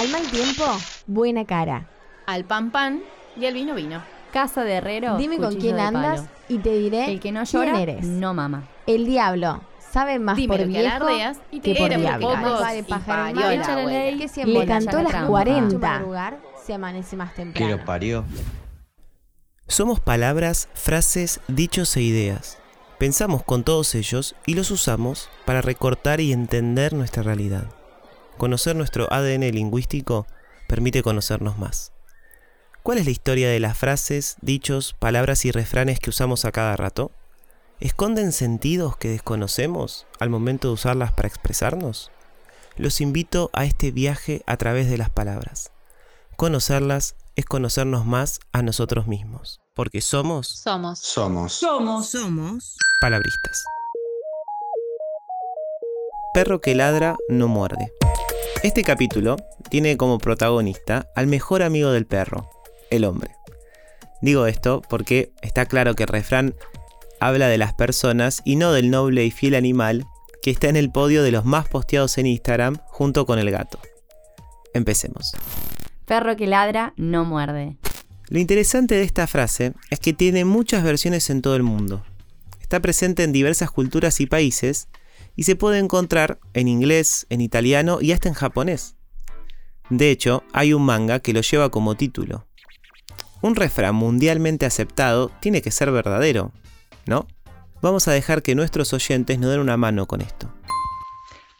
Al mal tiempo, buena cara. Al pan pan y al vino vino. Casa de herrero. Dime con quién de andas palo. y te diré El que no quién llora, eres. no mama. El diablo sabe más Dime por lo que viejo y te que por diablo. Más vale pájaro que Le cantó las trampa. 40. madrugar se amanece más Que temprano. lo parió. Somos palabras, frases, dichos e ideas. Pensamos con todos ellos y los usamos para recortar y entender nuestra realidad. Conocer nuestro ADN lingüístico permite conocernos más. ¿Cuál es la historia de las frases, dichos, palabras y refranes que usamos a cada rato? ¿Esconden sentidos que desconocemos al momento de usarlas para expresarnos? Los invito a este viaje a través de las palabras. Conocerlas es conocernos más a nosotros mismos, porque somos Somos. Somos. palabristas. Perro que ladra no muerde. Este capítulo tiene como protagonista al mejor amigo del perro, el hombre. Digo esto porque está claro que el refrán habla de las personas y no del noble y fiel animal que está en el podio de los más posteados en Instagram junto con el gato. Empecemos. Perro que ladra, no muerde. Lo interesante de esta frase es que tiene muchas versiones en todo el mundo. Está presente en diversas culturas y países y se puede encontrar en inglés, en italiano y hasta en japonés. De hecho, hay un manga que lo lleva como título. Un refrán mundialmente aceptado tiene que ser verdadero, ¿no? Vamos a dejar que nuestros oyentes nos den una mano con esto.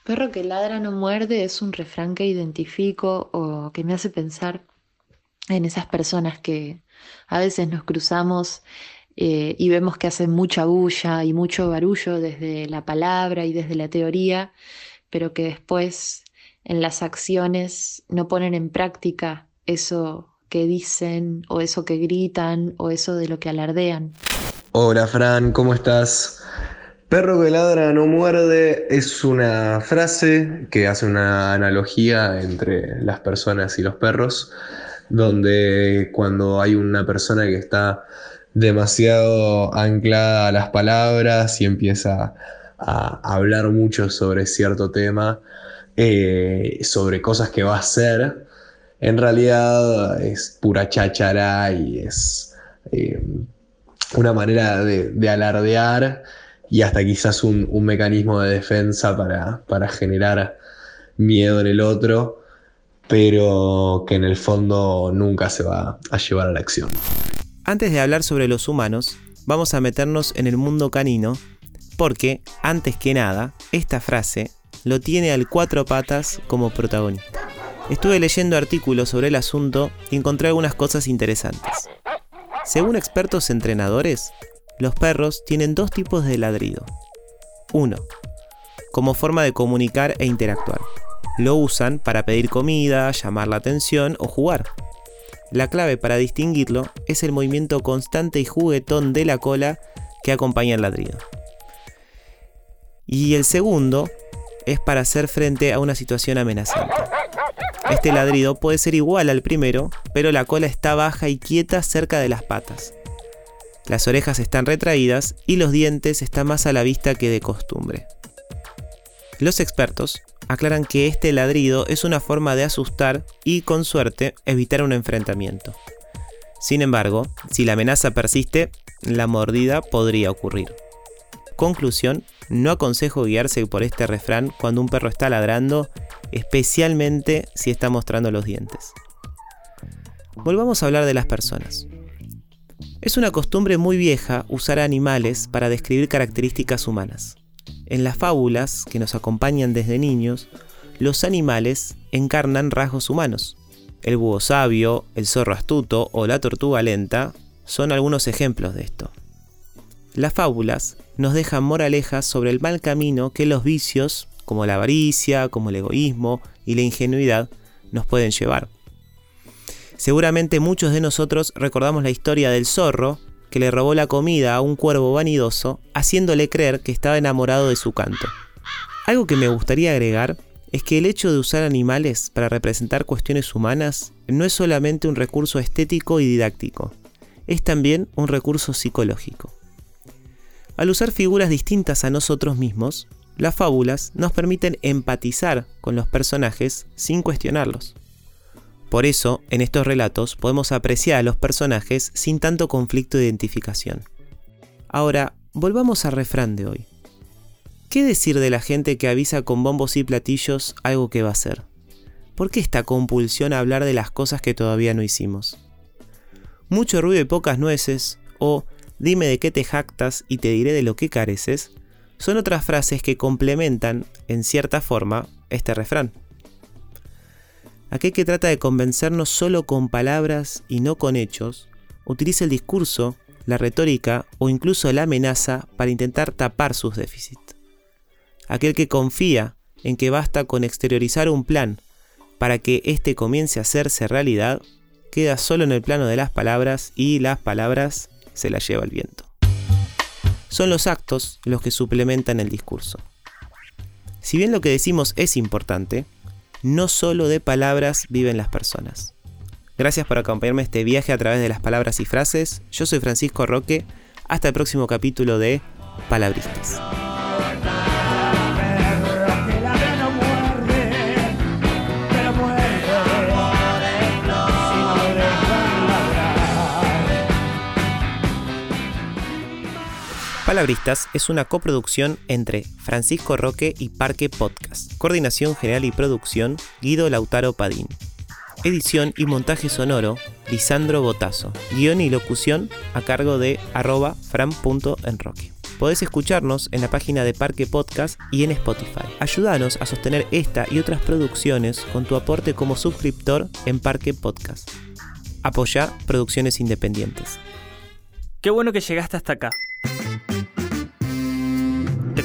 Perro que ladra no muerde es un refrán que identifico o que me hace pensar en esas personas que a veces nos cruzamos eh, y vemos que hacen mucha bulla y mucho barullo desde la palabra y desde la teoría, pero que después en las acciones no ponen en práctica eso que dicen o eso que gritan o eso de lo que alardean. Hola Fran, ¿cómo estás? Perro que ladra no muerde es una frase que hace una analogía entre las personas y los perros, donde cuando hay una persona que está demasiado anclada a las palabras y empieza a hablar mucho sobre cierto tema, eh, sobre cosas que va a hacer, en realidad es pura cháchara y es eh, una manera de, de alardear y hasta quizás un, un mecanismo de defensa para, para generar miedo en el otro, pero que en el fondo nunca se va a llevar a la acción. Antes de hablar sobre los humanos, vamos a meternos en el mundo canino, porque, antes que nada, esta frase lo tiene al cuatro patas como protagonista. Estuve leyendo artículos sobre el asunto y encontré algunas cosas interesantes. Según expertos entrenadores, los perros tienen dos tipos de ladrido. Uno, como forma de comunicar e interactuar. Lo usan para pedir comida, llamar la atención o jugar. La clave para distinguirlo es el movimiento constante y juguetón de la cola que acompaña el ladrido. Y el segundo es para hacer frente a una situación amenazante. Este ladrido puede ser igual al primero, pero la cola está baja y quieta cerca de las patas. Las orejas están retraídas y los dientes están más a la vista que de costumbre. Los expertos aclaran que este ladrido es una forma de asustar y, con suerte, evitar un enfrentamiento. Sin embargo, si la amenaza persiste, la mordida podría ocurrir. Conclusión, no aconsejo guiarse por este refrán cuando un perro está ladrando, especialmente si está mostrando los dientes. Volvamos a hablar de las personas. Es una costumbre muy vieja usar animales para describir características humanas. En las fábulas que nos acompañan desde niños, los animales encarnan rasgos humanos. El búho sabio, el zorro astuto o la tortuga lenta son algunos ejemplos de esto. Las fábulas nos dejan moralejas sobre el mal camino que los vicios, como la avaricia, como el egoísmo y la ingenuidad, nos pueden llevar. Seguramente muchos de nosotros recordamos la historia del zorro que le robó la comida a un cuervo vanidoso, haciéndole creer que estaba enamorado de su canto. Algo que me gustaría agregar es que el hecho de usar animales para representar cuestiones humanas no es solamente un recurso estético y didáctico, es también un recurso psicológico. Al usar figuras distintas a nosotros mismos, las fábulas nos permiten empatizar con los personajes sin cuestionarlos. Por eso, en estos relatos podemos apreciar a los personajes sin tanto conflicto de identificación. Ahora, volvamos al refrán de hoy. ¿Qué decir de la gente que avisa con bombos y platillos algo que va a hacer? ¿Por qué esta compulsión a hablar de las cosas que todavía no hicimos? Mucho ruido y pocas nueces, o dime de qué te jactas y te diré de lo que careces, son otras frases que complementan, en cierta forma, este refrán. Aquel que trata de convencernos solo con palabras y no con hechos, utiliza el discurso, la retórica o incluso la amenaza para intentar tapar sus déficits. Aquel que confía en que basta con exteriorizar un plan para que éste comience a hacerse realidad, queda solo en el plano de las palabras y las palabras se las lleva el viento. Son los actos los que suplementan el discurso. Si bien lo que decimos es importante, no solo de palabras viven las personas. Gracias por acompañarme este viaje a través de las palabras y frases. Yo soy Francisco Roque. Hasta el próximo capítulo de Palabristas. Palabristas es una coproducción entre Francisco Roque y Parque Podcast. Coordinación general y producción, Guido Lautaro Padín. Edición y montaje sonoro, Lisandro Botazo. Guión y locución a cargo de arroba fran.enroque. Podés escucharnos en la página de Parque Podcast y en Spotify. Ayúdanos a sostener esta y otras producciones con tu aporte como suscriptor en Parque Podcast. Apoya producciones independientes. Qué bueno que llegaste hasta acá.